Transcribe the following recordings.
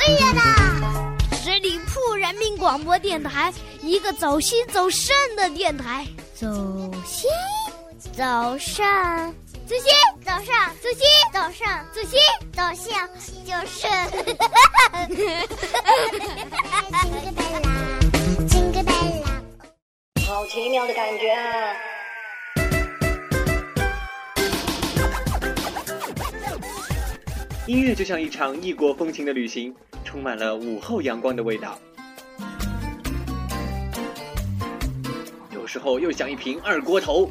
哎呀啦！十里铺人民广播电台，一个走心走肾的电台。走心，走肾，走心，走上，走心，走上，走心，走向就是。Jingle bell 啦，Jingle bell 啦。好奇妙的感觉啊！音乐就像一场异国风情的旅行，充满了午后阳光的味道。有时候又像一瓶二锅头。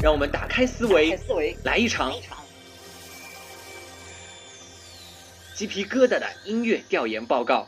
让我们打开思维，思维来一场鸡皮疙瘩的音乐调研报告。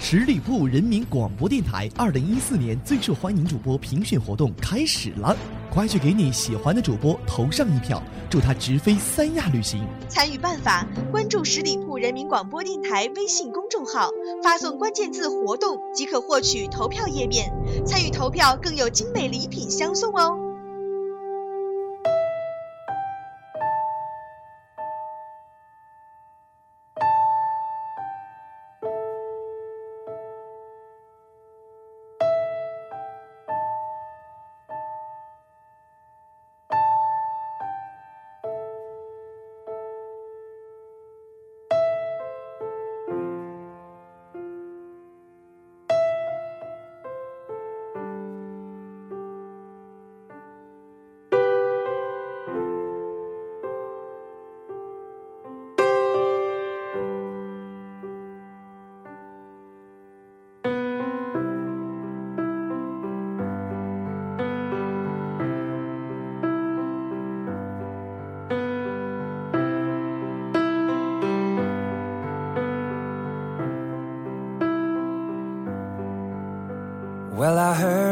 十里铺人民广播电台二零一四年最受欢迎主播评选活动开始了，快去给你喜欢的主播投上一票，祝他直飞三亚旅行。参与办法：关注十里铺人民广播电台微信公众号，发送关键字“活动”即可获取投票页面。参与投票更有精美礼品相送哦！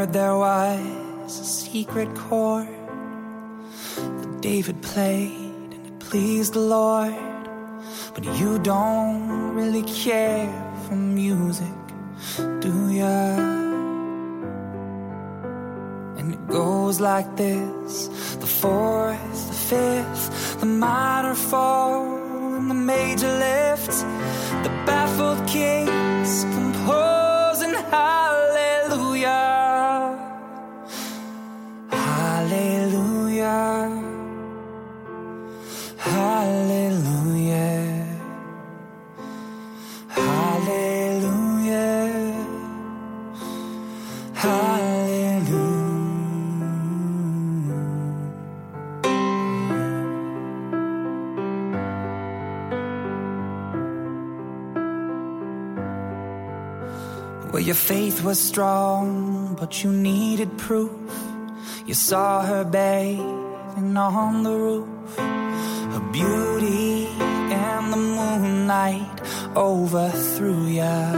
Heard there was a secret chord that David played and it pleased the Lord. But you don't really care for music, do ya? And it goes like this the fourth, the fifth, the minor fall, and the major lift. The baffled kings composing hallelujah. Your faith was strong, but you needed proof. You saw her bathing on the roof, her beauty and the moonlight overthrew ya.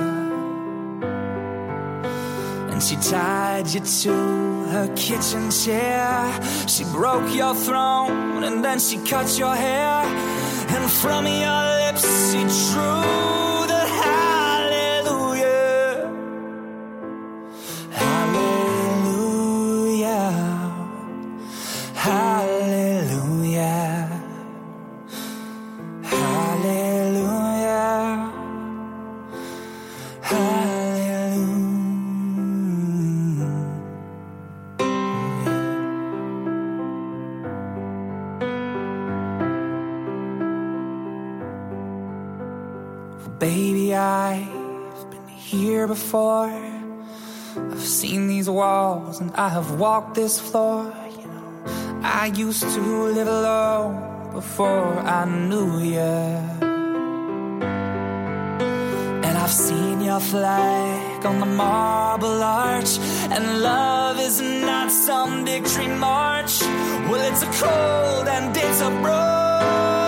And she tied you to her kitchen chair. She broke your throne and then she cut your hair. And from your lips she drew Baby, I've been here before. I've seen these walls and I have walked this floor. You know, I used to live alone before I knew you. And I've seen your flag on the marble arch. And love is not some victory march. Well, it's a cold and it's a broken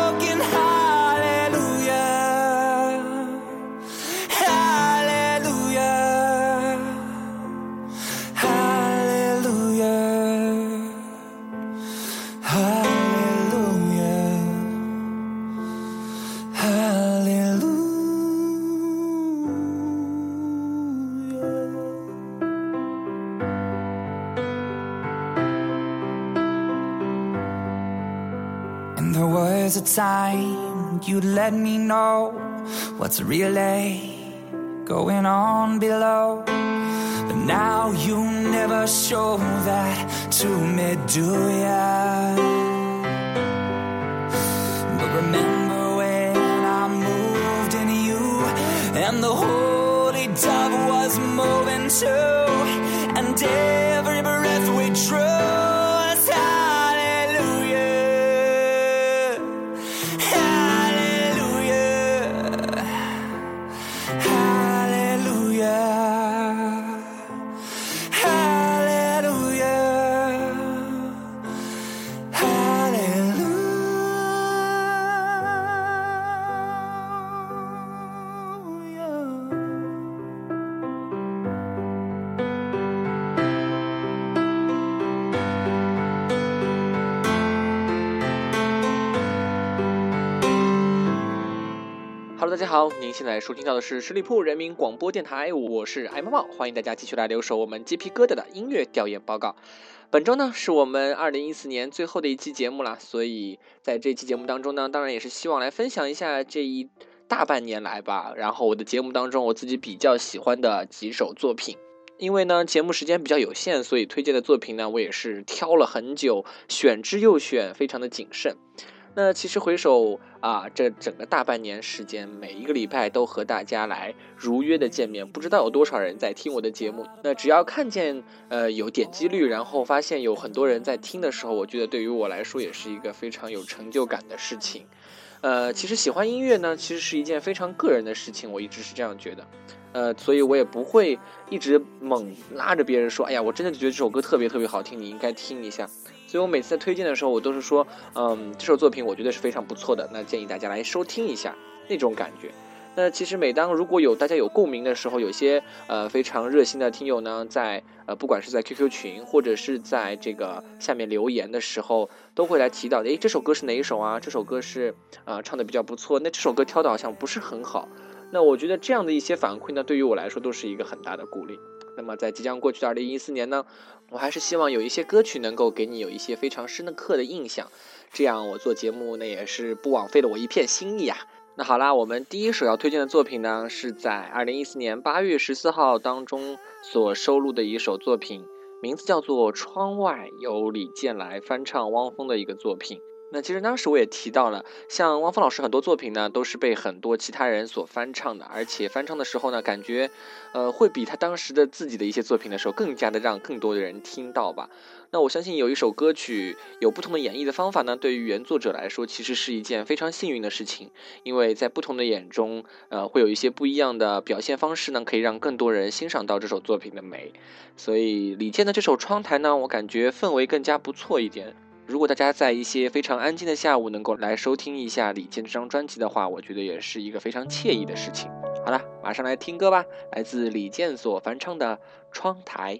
there was a time you'd let me know what's really going on below. But now you never show that to me, do ya? 好，您现在收听到的是十里铺人民广播电台，我是艾猫猫，欢迎大家继续来留守我们鸡皮疙瘩的音乐调研报告。本周呢是我们二零一四年最后的一期节目了，所以在这期节目当中呢，当然也是希望来分享一下这一大半年来吧，然后我的节目当中我自己比较喜欢的几首作品。因为呢，节目时间比较有限，所以推荐的作品呢，我也是挑了很久，选之又选，非常的谨慎。那其实回首啊，这整个大半年时间，每一个礼拜都和大家来如约的见面，不知道有多少人在听我的节目。那只要看见呃有点击率，然后发现有很多人在听的时候，我觉得对于我来说也是一个非常有成就感的事情。呃，其实喜欢音乐呢，其实是一件非常个人的事情，我一直是这样觉得。呃，所以我也不会一直猛拉着别人说，哎呀，我真的觉得这首歌特别特别好听，你应该听一下。所以我每次在推荐的时候，我都是说，嗯，这首作品我觉得是非常不错的，那建议大家来收听一下那种感觉。那其实每当如果有大家有共鸣的时候，有些呃非常热心的听友呢，在呃不管是在 QQ 群或者是在这个下面留言的时候，都会来提到，诶，这首歌是哪一首啊？这首歌是啊、呃唱的比较不错，那这首歌挑的好像不是很好。那我觉得这样的一些反馈呢，对于我来说都是一个很大的鼓励。那么在即将过去的二零一四年呢，我还是希望有一些歌曲能够给你有一些非常深刻的印象，这样我做节目那也是不枉费了我一片心意啊。那好啦，我们第一首要推荐的作品呢，是在二零一四年八月十四号当中所收录的一首作品，名字叫做《窗外》，由李健来翻唱汪峰的一个作品。那其实当时我也提到了，像汪峰老师很多作品呢，都是被很多其他人所翻唱的，而且翻唱的时候呢，感觉，呃，会比他当时的自己的一些作品的时候，更加的让更多的人听到吧。那我相信有一首歌曲有不同的演绎的方法呢，对于原作者来说，其实是一件非常幸运的事情，因为在不同的眼中，呃，会有一些不一样的表现方式呢，可以让更多人欣赏到这首作品的美。所以李健的这首《窗台》呢，我感觉氛围更加不错一点。如果大家在一些非常安静的下午能够来收听一下李健这张专辑的话，我觉得也是一个非常惬意的事情。好了，马上来听歌吧，来自李健所翻唱的《窗台》。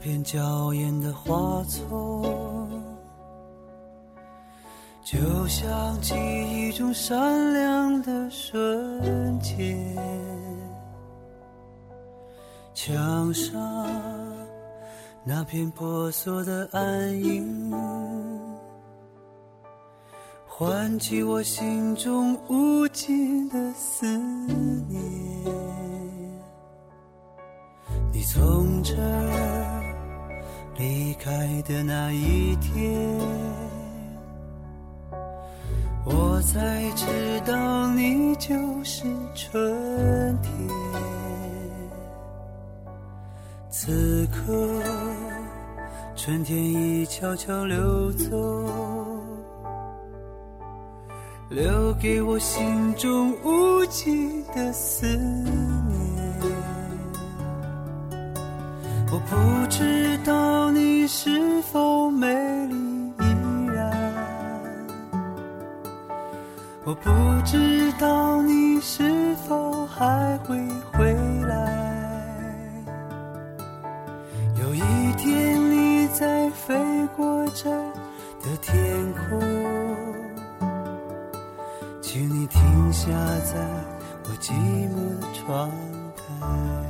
片娇艳的花丛，就像记忆中闪亮的瞬间。墙上那片婆娑的暗影，唤起我心中无尽的思念。你从这儿离开的那一天，我才知道你就是春天。此刻，春天已悄悄溜走，留给我心中无尽的思念。不知道你是否美丽依然，我不知道你是否还会回来。有一天你在飞过这的天空，请你停下在我寂寞的窗台。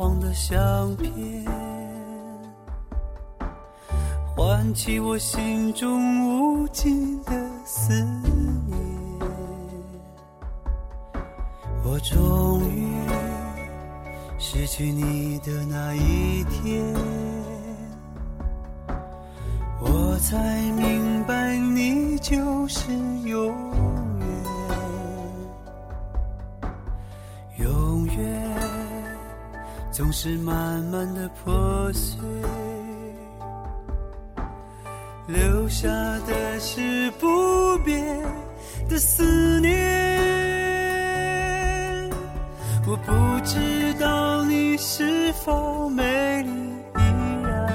黄的相片，唤起我心中无尽的思念。我终于失去你的那一天，我才明白你就是永远，永远总是慢慢的破碎，留下的是不变的思念。我不知道你是否美丽依然，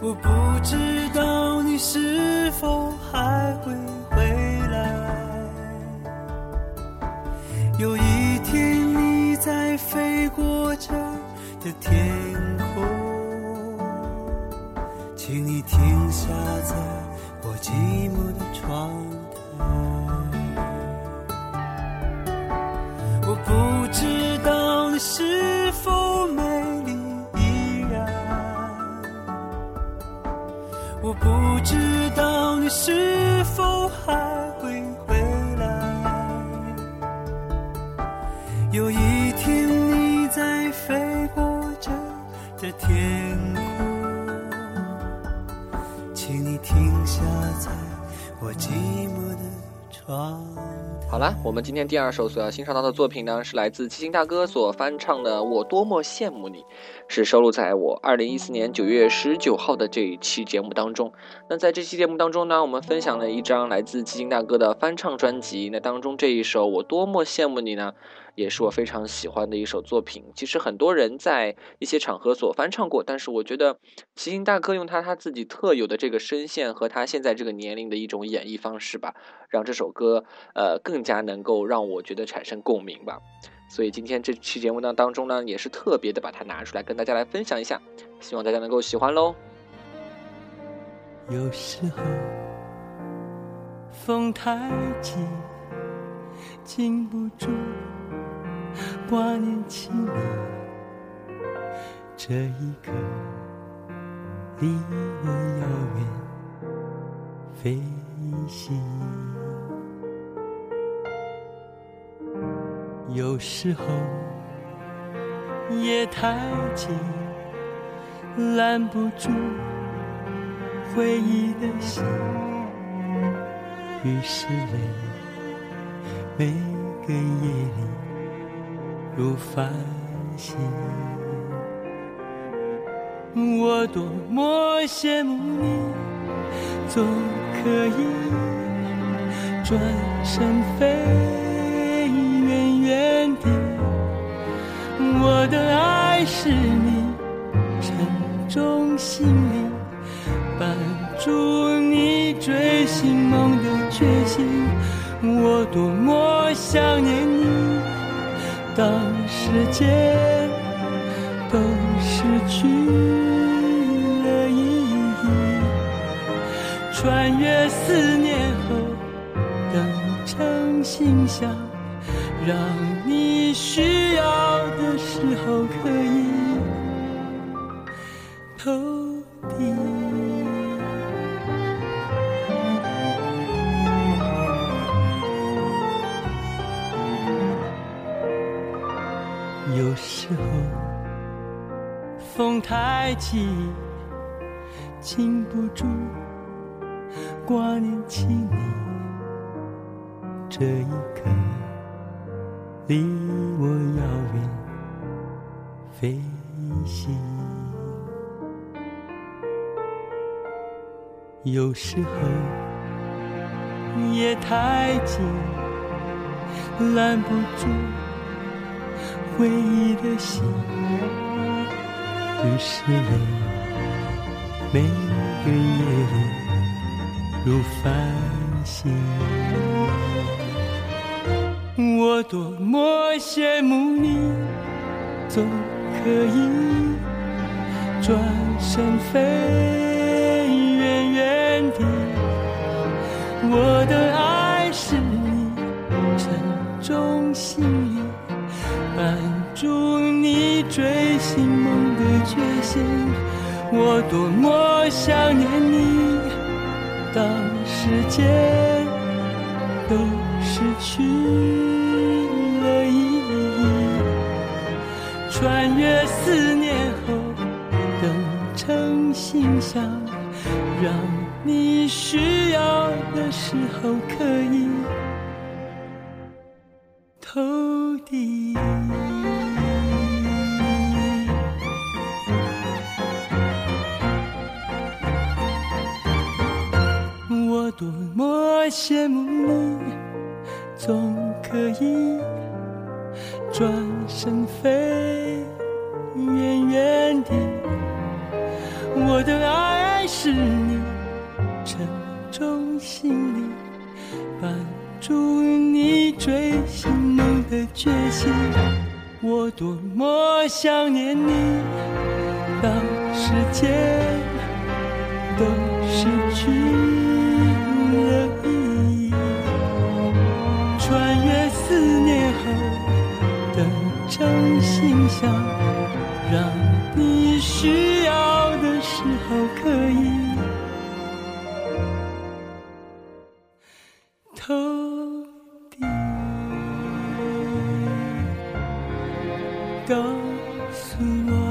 我不知道你是否还会的天空，请你停下在我寂寞的窗台。我不知道你是否美丽依然，我不知道你是天空，请你停下在我寂寞的窗。好了，我们今天第二首所要欣赏到的作品呢，是来自齐秦大哥所翻唱的《我多么羡慕你》，是收录在我二零一四年九月十九号的这一期节目当中。那在这期节目当中呢，我们分享了一张来自齐秦大哥的翻唱专辑，那当中这一首《我多么羡慕你》呢，也是我非常喜欢的一首作品。其实很多人在一些场合所翻唱过，但是我觉得齐秦大哥用他他自己特有的这个声线和他现在这个年龄的一种演绎方式吧，让这首歌呃更加能够让我觉得产生共鸣吧。所以今天这期节目呢当中呢，也是特别的把它拿出来跟大家来分享一下，希望大家能够喜欢喽。有时候风太急，禁不住挂念起你。这一刻离你遥远，飞行。有时候夜太静，拦不住回忆的心，于是泪每个夜里如繁星。我多么羡慕你，总可以转身飞远远地。我的爱是你沉重行李，伴住你追寻梦的决心。我多么想念，当世界都失去了意义，穿越思念后等成信箱，让你需要的时候可以有时候风太急，禁不住挂念起你。这一刻离我遥远飞行。有时候夜太静，拦不住。回忆的心，于是泪，每个夜里如繁星。我多么羡慕你，总可以转身飞远远地。我的爱是你沉重行李。伴住你追寻梦的决心，我多么想念你。当世界都失去了意义，穿越思念后等成信箱，让你需要的时候可以多么羡慕你，总可以转身飞远远的。我的爱是你沉重行李，伴住你追寻梦的决心。我多么想念你，当世界都失去让你需要的时候可以投递。告诉我，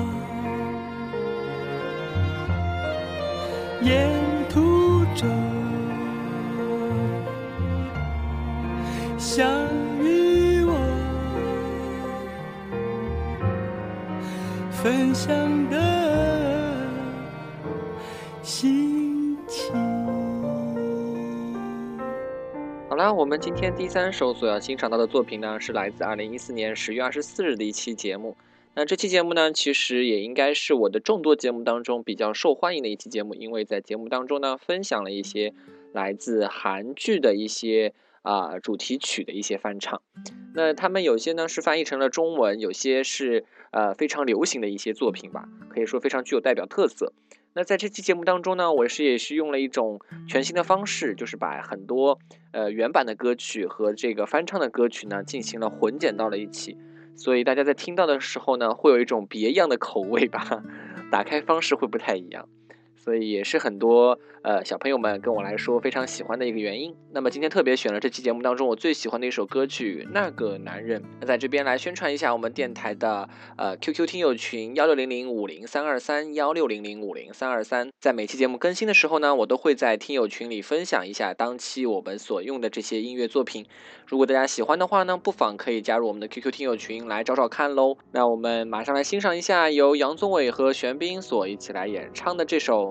那，我们今天第三首所要欣赏到的作品呢，是来自二零一四年十月二十四日的一期节目。那这期节目呢，其实也应该是我的众多节目当中比较受欢迎的一期节目，因为在节目当中呢，分享了一些来自韩剧的一些啊、主题曲的一些翻唱。那他们有些呢是翻译成了中文，有些是呃非常流行的一些作品吧，可以说非常具有代表特色。那在这期节目当中呢，我是也是用了一种全新的方式，就是把很多呃原版的歌曲和这个翻唱的歌曲呢进行了混剪到了一起，所以大家在听到的时候呢，会有一种别样的口味吧，打开方式会不太一样。所以也是很多呃小朋友们跟我来说非常喜欢的一个原因。那么今天特别选了这期节目当中我最喜欢的一首歌曲《那个男人》。那在这边来宣传一下我们电台的呃 QQ 听友群幺六零零五零三二三幺六零零五零三二三，在每期节目更新的时候呢，我都会在听友群里分享一下当期我们所用的这些音乐作品。如果大家喜欢的话呢，不妨可以加入我们的 QQ 听友群来找找看喽。那我们马上来欣赏一下由杨宗纬和玄彬所一起来演唱的这首。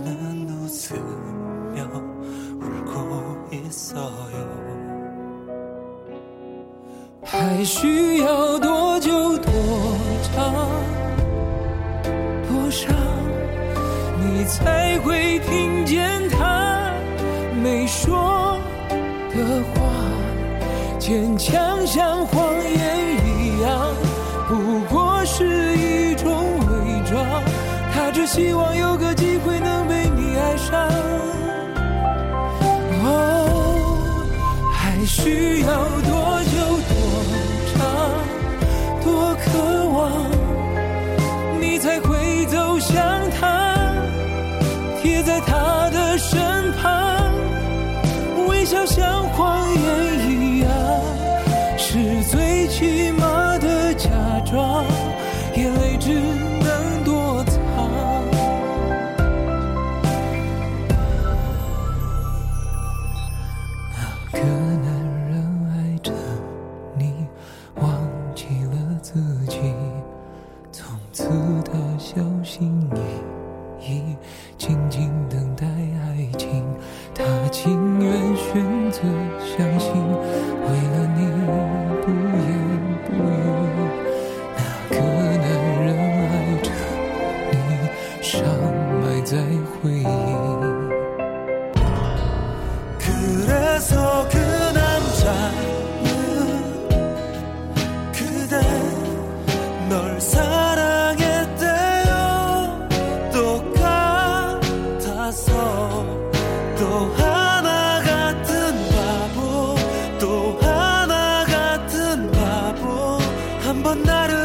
还需要多久多长多伤，你才会听见他没说的话？坚强像谎言一样，不过是一种伪装。他只希望有个机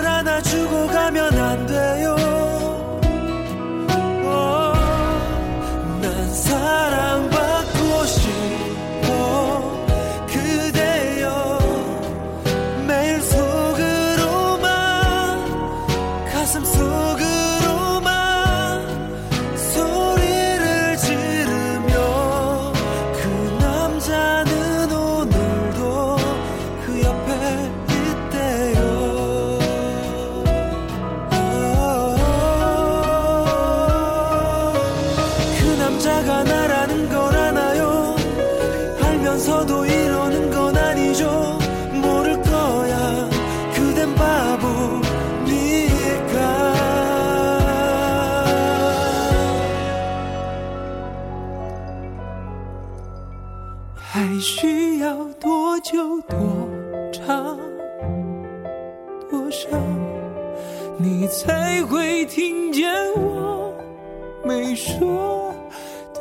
안아주고 가면 안 돼요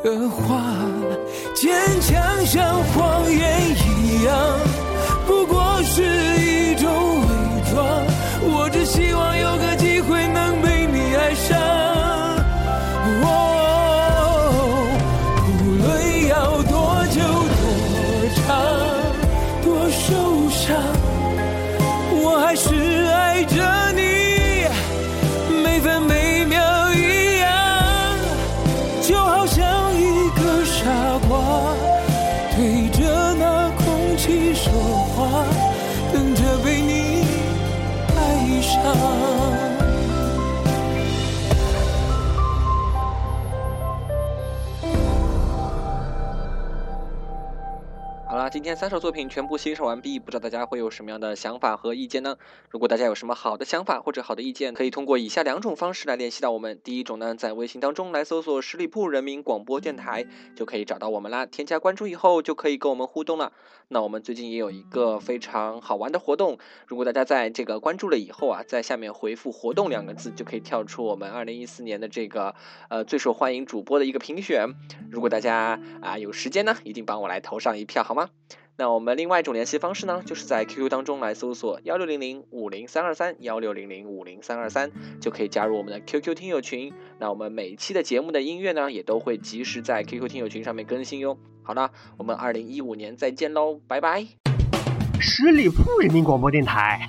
的话？坚强像谎言一样，啦，今天三首作品全部欣赏完毕，不知道大家会有什么样的想法和意见呢？如果大家有什么好的想法或者好的意见，可以通过以下两种方式来联系到我们。第一种呢，在微信当中来搜索十里铺人民广播电台，就可以找到我们啦。添加关注以后，就可以跟我们互动了。那我们最近也有一个非常好玩的活动，如果大家在这个关注了以后啊，在下面回复“活动”两个字，就可以跳出我们二零一四年的这个呃最受欢迎主播的一个评选。如果大家啊有时间呢，一定帮我来投上一票好吗？那我们另外一种联系方式呢，就是在 QQ 当中来搜索幺六零零五零三二三幺六零零五零三二三，就可以加入我们的 QQ 听友群。那我们每一期的节目的音乐呢，也都会及时在 QQ 听友群上面更新哟。好了，我们二零一五年再见喽，拜拜。十里铺人民广播电台。